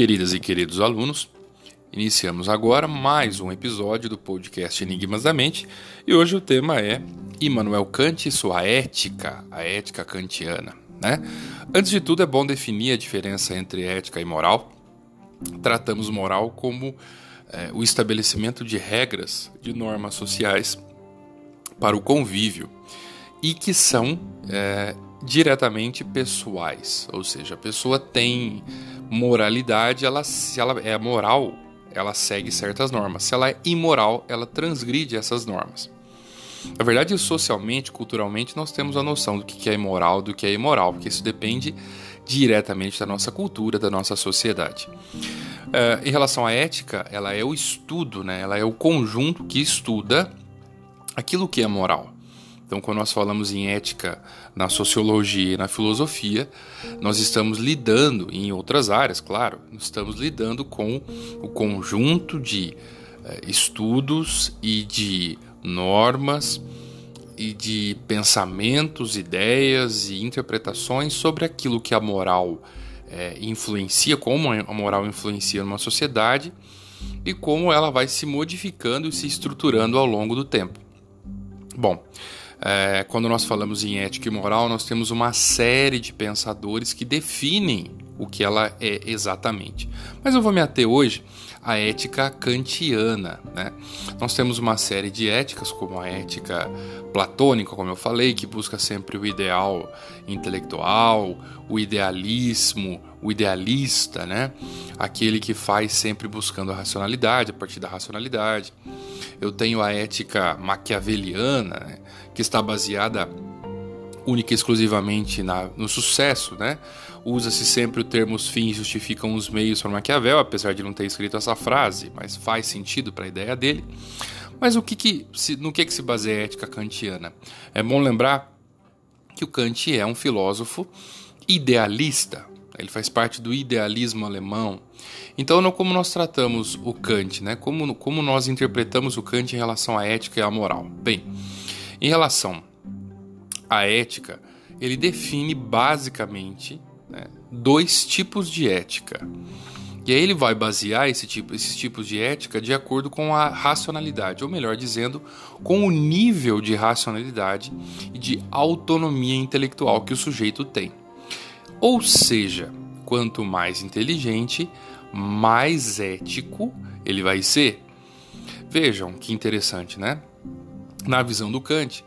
Queridas e queridos alunos, iniciamos agora mais um episódio do podcast Enigmas da Mente e hoje o tema é Immanuel Kant e sua ética, a ética kantiana. Né? Antes de tudo, é bom definir a diferença entre ética e moral. Tratamos moral como é, o estabelecimento de regras, de normas sociais para o convívio e que são é, diretamente pessoais, ou seja, a pessoa tem moralidade, ela se ela é moral, ela segue certas normas. Se ela é imoral, ela transgride essas normas. Na verdade, socialmente, culturalmente, nós temos a noção do que é imoral, do que é imoral, porque isso depende diretamente da nossa cultura, da nossa sociedade. Uh, em relação à ética, ela é o estudo, né? ela é o conjunto que estuda aquilo que é moral. Então, quando nós falamos em ética na sociologia e na filosofia, nós estamos lidando, em outras áreas, claro, estamos lidando com o conjunto de eh, estudos e de normas e de pensamentos, ideias e interpretações sobre aquilo que a moral eh, influencia, como a moral influencia numa sociedade e como ela vai se modificando e se estruturando ao longo do tempo. Bom, é, quando nós falamos em ética e moral, nós temos uma série de pensadores que definem o que ela é exatamente. Mas eu vou me ater hoje à ética kantiana. Né? Nós temos uma série de éticas, como a ética platônica, como eu falei, que busca sempre o ideal intelectual, o idealismo, o idealista, né? aquele que faz sempre buscando a racionalidade, a partir da racionalidade. Eu tenho a ética maquiaveliana, né? que está baseada única e exclusivamente na, no sucesso, né? Usa-se sempre o termo os fins justificam os meios para Maquiavel, apesar de não ter escrito essa frase, mas faz sentido para a ideia dele. Mas o que que se, no que, que se baseia a ética kantiana? É bom lembrar que o Kant é um filósofo idealista, ele faz parte do idealismo alemão. Então, não como nós tratamos o Kant, né? como, como nós interpretamos o Kant em relação à ética e à moral? Bem, em relação à ética, ele define basicamente né, dois tipos de ética. E aí ele vai basear esse tipo, esses tipos de ética de acordo com a racionalidade, ou melhor dizendo, com o nível de racionalidade e de autonomia intelectual que o sujeito tem. Ou seja, quanto mais inteligente, mais ético ele vai ser. Vejam que interessante, né? na visão do Kant.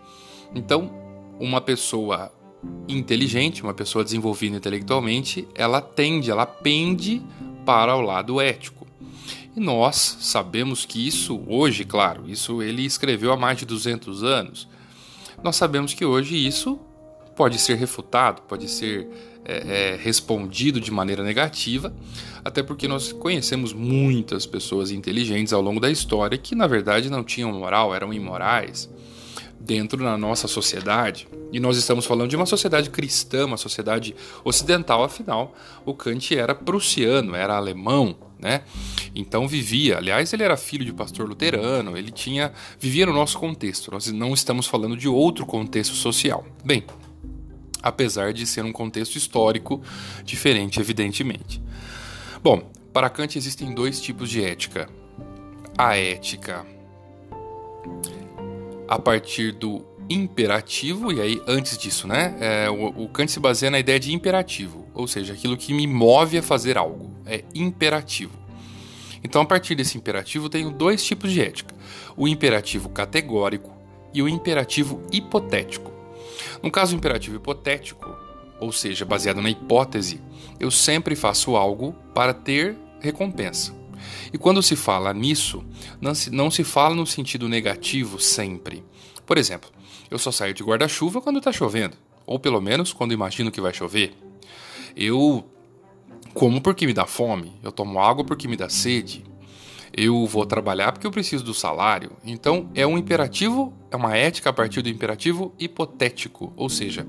Então, uma pessoa inteligente, uma pessoa desenvolvida intelectualmente, ela tende, ela pende para o lado ético. E nós sabemos que isso hoje, claro, isso ele escreveu há mais de 200 anos. Nós sabemos que hoje isso pode ser refutado, pode ser é, é, respondido de maneira negativa, até porque nós conhecemos muitas pessoas inteligentes ao longo da história que, na verdade, não tinham moral, eram imorais dentro da nossa sociedade. E nós estamos falando de uma sociedade cristã, uma sociedade ocidental, afinal, o Kant era prussiano, era alemão, né? Então vivia, aliás, ele era filho de pastor luterano, ele tinha vivia no nosso contexto. Nós não estamos falando de outro contexto social. Bem, apesar de ser um contexto histórico diferente, evidentemente. Bom, para Kant existem dois tipos de ética. A ética a partir do imperativo, e aí antes disso, né? É, o, o, Kant se baseia na ideia de imperativo, ou seja, aquilo que me move a fazer algo. É imperativo. Então, a partir desse imperativo, tenho dois tipos de ética: o imperativo categórico e o imperativo hipotético. No caso imperativo hipotético, ou seja, baseado na hipótese, eu sempre faço algo para ter recompensa. E quando se fala nisso, não se, não se fala no sentido negativo sempre. Por exemplo, eu só saio de guarda-chuva quando está chovendo, ou pelo menos quando imagino que vai chover. Eu como porque me dá fome, eu tomo água porque me dá sede, eu vou trabalhar porque eu preciso do salário. Então é um imperativo, é uma ética a partir do imperativo hipotético, ou seja,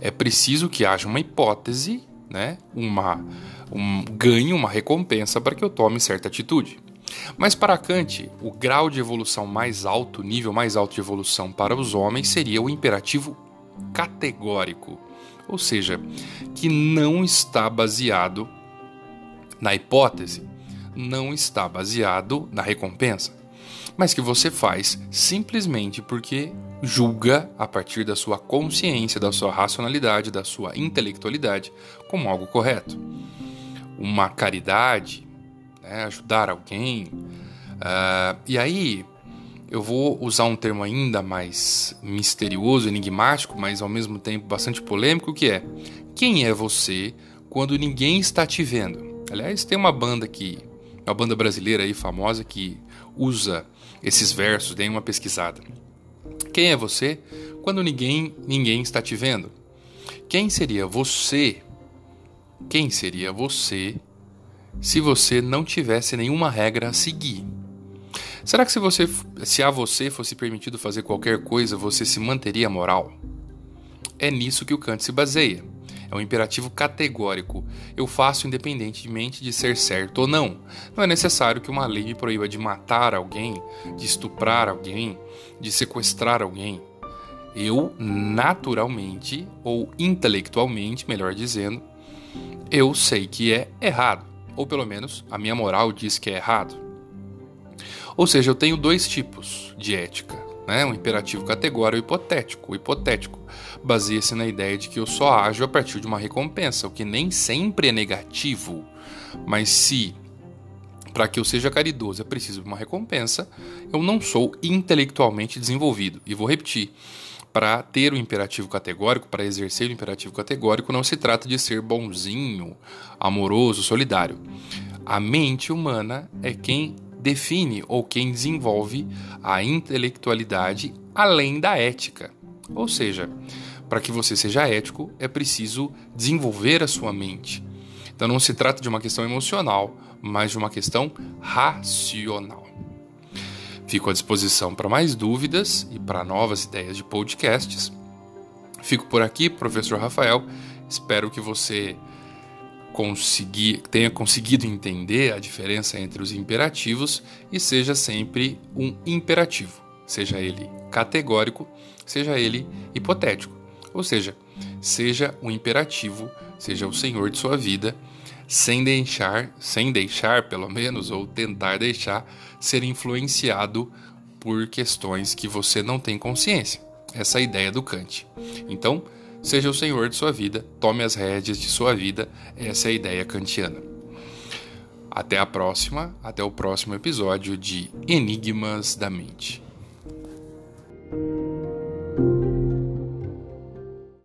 é preciso que haja uma hipótese, né, uma, um ganho, uma recompensa para que eu tome certa atitude. Mas para Kant, o grau de evolução mais alto, o nível mais alto de evolução para os homens seria o imperativo categórico, ou seja, que não está baseado na hipótese, não está baseado na recompensa, mas que você faz simplesmente porque julga a partir da sua consciência, da sua racionalidade, da sua intelectualidade como algo correto. Uma caridade, né, ajudar alguém. Uh, e aí, eu vou usar um termo ainda mais misterioso, enigmático, mas ao mesmo tempo bastante polêmico, que é quem é você quando ninguém está te vendo? Aliás, tem uma banda que uma banda brasileira aí famosa que usa esses versos, dê uma pesquisada. Quem é você quando ninguém ninguém está te vendo? Quem seria você? Quem seria você se você não tivesse nenhuma regra a seguir? Será que se você se a você fosse permitido fazer qualquer coisa, você se manteria moral? É nisso que o Kant se baseia. É um imperativo categórico. Eu faço independentemente de ser certo ou não. Não é necessário que uma lei me proíba de matar alguém, de estuprar alguém, de sequestrar alguém. Eu, naturalmente, ou intelectualmente, melhor dizendo, eu sei que é errado. Ou pelo menos a minha moral diz que é errado. Ou seja, eu tenho dois tipos de ética né? um imperativo categórico hipotético. O hipotético baseia-se na ideia de que eu só ajo a partir de uma recompensa, o que nem sempre é negativo. Mas se para que eu seja caridoso é preciso de uma recompensa, eu não sou intelectualmente desenvolvido. E vou repetir. Para ter o imperativo categórico, para exercer o imperativo categórico, não se trata de ser bonzinho, amoroso, solidário. A mente humana é quem define ou quem desenvolve a intelectualidade além da ética. Ou seja, para que você seja ético, é preciso desenvolver a sua mente. Então não se trata de uma questão emocional, mas de uma questão racional. Fico à disposição para mais dúvidas e para novas ideias de podcasts. Fico por aqui, professor Rafael. Espero que você conseguir, tenha conseguido entender a diferença entre os imperativos e seja sempre um imperativo, seja ele categórico, seja ele hipotético. Ou seja, seja o imperativo, seja o senhor de sua vida, sem deixar, sem deixar pelo menos ou tentar deixar ser influenciado por questões que você não tem consciência. Essa é a ideia do Kant. Então, Seja o senhor de sua vida, tome as rédeas de sua vida, essa é a ideia kantiana. Até a próxima, até o próximo episódio de Enigmas da Mente.